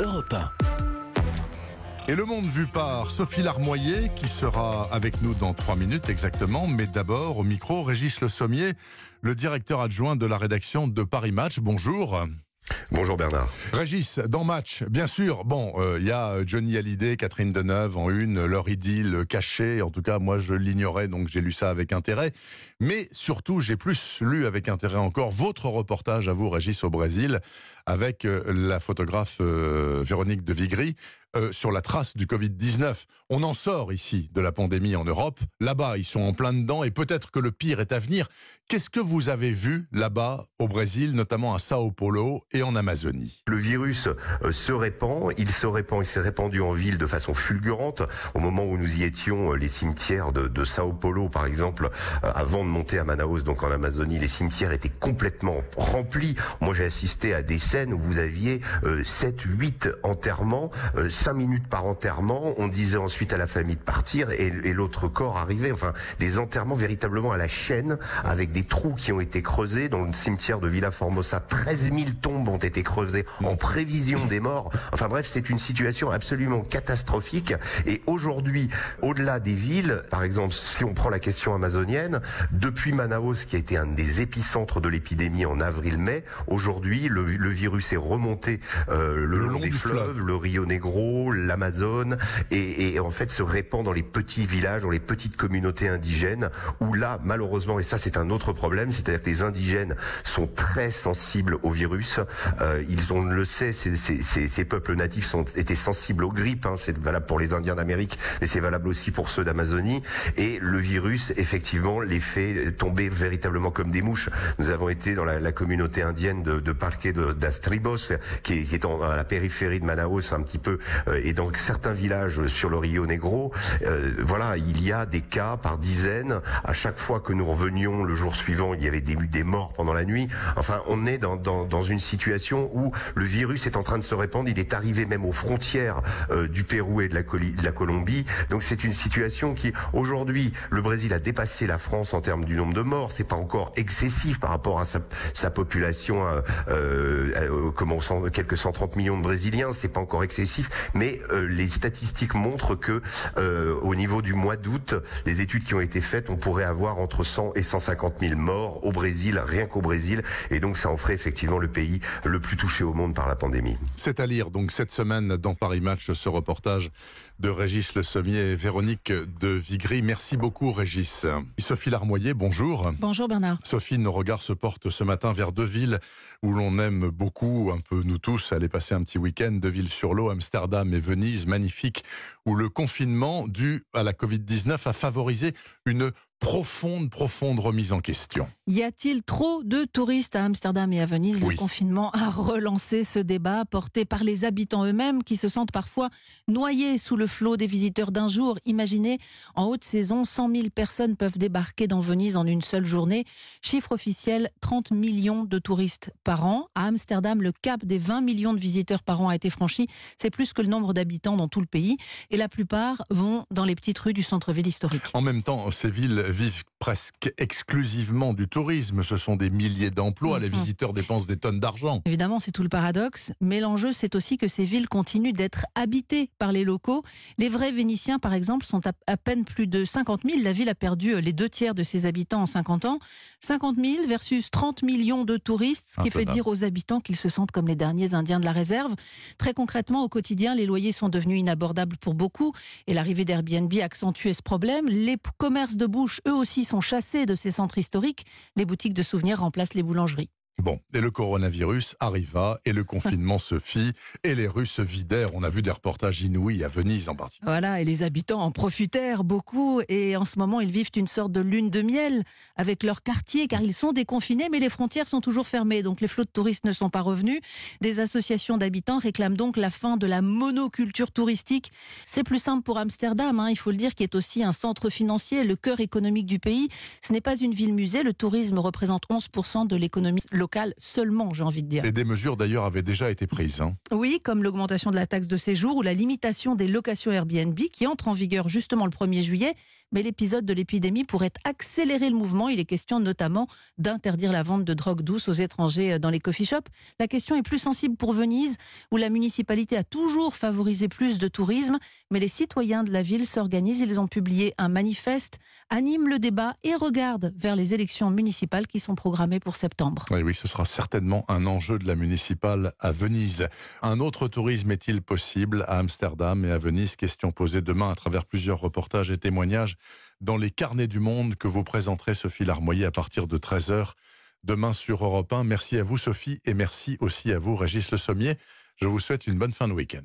Europe 1. Et le monde vu par Sophie Larmoyer, qui sera avec nous dans trois minutes exactement. Mais d'abord, au micro, Régis Le Sommier, le directeur adjoint de la rédaction de Paris Match. Bonjour. Bonjour Bernard. Régis, dans Match, bien sûr, bon, il euh, y a Johnny Hallyday, Catherine Deneuve en une, leur idylle cachée, en tout cas moi je l'ignorais donc j'ai lu ça avec intérêt, mais surtout j'ai plus lu avec intérêt encore votre reportage à vous Régis au Brésil avec euh, la photographe euh, Véronique de Vigry euh, sur la trace du Covid-19. On en sort ici de la pandémie en Europe. Là-bas, ils sont en plein dedans et peut-être que le pire est à venir. Qu'est-ce que vous avez vu là-bas au Brésil, notamment à Sao Paulo et en Amazonie? Le virus se répand. Il se répand. Il s'est répandu en ville de façon fulgurante. Au moment où nous y étions, les cimetières de, de Sao Paulo, par exemple, avant de monter à Manaus, donc en Amazonie, les cimetières étaient complètement remplis. Moi, j'ai assisté à des scènes où vous aviez 7, 8 enterrements 5 minutes par enterrement. On disait ensuite à la famille de partir et, l'autre corps arrivait. Enfin, des enterrements véritablement à la chaîne avec des trous qui ont été creusés. Dans le cimetière de Villa Formosa, 13 000 tombes ont été creusées en prévision des morts. Enfin bref, c'est une situation absolument catastrophique. Et aujourd'hui, au-delà des villes, par exemple, si on prend la question amazonienne, depuis Manaus, qui a été un des épicentres de l'épidémie en avril-mai, aujourd'hui, le, virus est remonté euh, le, long, des fleuves, le Rio Negro, l'Amazone, et, en fait se répand dans les petits villages, dans les petites communautés indigènes, où là, malheureusement, et ça c'est un autre problème, c'est-à-dire que les indigènes sont très sensibles au virus. Euh, ils, on le sait, ces, ces, peuples natifs sont étaient sensibles aux grippes. Hein, c'est valable pour les Indiens d'Amérique, mais c'est valable aussi pour ceux d'Amazonie. Et le virus, effectivement, les fait tomber véritablement comme des mouches. Nous avons été dans la, communauté indienne de, de Parque d'Astribos, qui est, qui est en, à la périphérie de Manaus, un petit peu euh, et dans certains villages sur le Rio Negro, euh, voilà, il y a des cas par dizaines. À chaque fois que nous revenions le jour suivant, il y avait des, des morts pendant la nuit. Enfin, on est dans, dans, dans une situation où le virus est en train de se répandre. Il est arrivé même aux frontières euh, du Pérou et de la, de la Colombie. Donc c'est une situation qui, aujourd'hui, le Brésil a dépassé la France en termes du nombre de morts. C'est pas encore excessif par rapport à sa, sa population, euh, euh, comment quelques 130 millions de Brésiliens. C'est pas encore excessif, mais euh, les statistiques montrent que euh, au niveau du mois d'août, les études qui ont été faites, on pourrait avoir entre 100 et 150 000 morts au Brésil, rien qu'au Brésil, et donc ça en ferait effectivement le pays le plus touché au monde par la pandémie. C'est à lire donc cette semaine dans Paris Match ce reportage de Régis Le Sommier et Véronique de Vigry. Merci beaucoup Régis. Sophie Larmoyer, bonjour. Bonjour Bernard. Sophie, nos regards se portent ce matin vers deux villes où l'on aime beaucoup, un peu nous tous, aller passer un petit week-end, deux villes sur l'eau, Amsterdam et Venise, magnifique, où le confinement dû à la Covid-19 a favorisé une profonde, profonde remise en question. Y a-t-il trop de touristes à Amsterdam et à Venise? Le confinement a relancé ce débat porté par les habitants eux-mêmes qui se sentent parfois noyés sous le flot des visiteurs d'un jour. Imaginez, en haute saison, 100 000 personnes peuvent débarquer dans Venise en une seule journée. Chiffre officiel, 30 millions de touristes par an. À Amsterdam, le cap des 20 millions de visiteurs par an a été franchi. C'est plus que le nombre d'habitants dans tout le pays. Et la plupart vont dans les petites rues du centre-ville historique. En même temps, ces villes vivent presque exclusivement du tourisme. Ce sont des milliers d'emplois. Les mhm. visiteurs dépensent des tonnes d'argent. Évidemment, c'est tout le paradoxe. Mais l'enjeu, c'est aussi que ces villes continuent d'être habitées par les locaux. Les vrais Vénitiens, par exemple, sont à, peine plus de 50 000. La ville a perdu euh, les deux tiers de ses habitants en 50 ans. 50 000 versus 30 millions de touristes, ce qui fait dire aux habitants qu'ils se sentent comme les derniers Indiens de la réserve. Très concrètement, au quotidien, les loyers sont devenus inabordables pour beaucoup. Et l'arrivée d'Airbnb a accentué ce problème. Les commerces de bouche, eux aussi, sont chassés de ces centres historiques. Les boutiques de souvenirs remplacent les boulangeries. Bon, et le coronavirus arriva, et le confinement se fit, et les rues se vidèrent. On a vu des reportages inouïs à Venise en particulier. Voilà, et les habitants en profitèrent beaucoup, et en ce moment, ils vivent une sorte de lune de miel avec leur quartier, car ils sont déconfinés, mais les frontières sont toujours fermées, donc les flots de touristes ne sont pas revenus. Des associations d'habitants réclament donc la fin de la monoculture touristique. C'est plus simple pour Amsterdam, hein, il faut le dire, qui est aussi un centre financier, le cœur économique du pays. Ce n'est pas une ville-musée, le tourisme représente 11% de l'économie locale locales seulement, j'ai envie de dire. Et des mesures d'ailleurs avaient déjà été prises. Hein. Oui, comme l'augmentation de la taxe de séjour ou la limitation des locations Airbnb qui entre en vigueur justement le 1er juillet. Mais l'épisode de l'épidémie pourrait accélérer le mouvement. Il est question notamment d'interdire la vente de drogue douce aux étrangers dans les coffee shops. La question est plus sensible pour Venise, où la municipalité a toujours favorisé plus de tourisme. Mais les citoyens de la ville s'organisent. Ils ont publié un manifeste, animent le débat et regardent vers les élections municipales qui sont programmées pour septembre. Oui, oui, ce sera certainement un enjeu de la municipale à Venise. Un autre tourisme est-il possible à Amsterdam et à Venise? Question posée demain à travers plusieurs reportages et témoignages dans les carnets du monde que vous présenterez Sophie Larmoyer à partir de 13h demain sur Europe 1. Merci à vous Sophie et merci aussi à vous Régis Le Sommier. Je vous souhaite une bonne fin de week-end.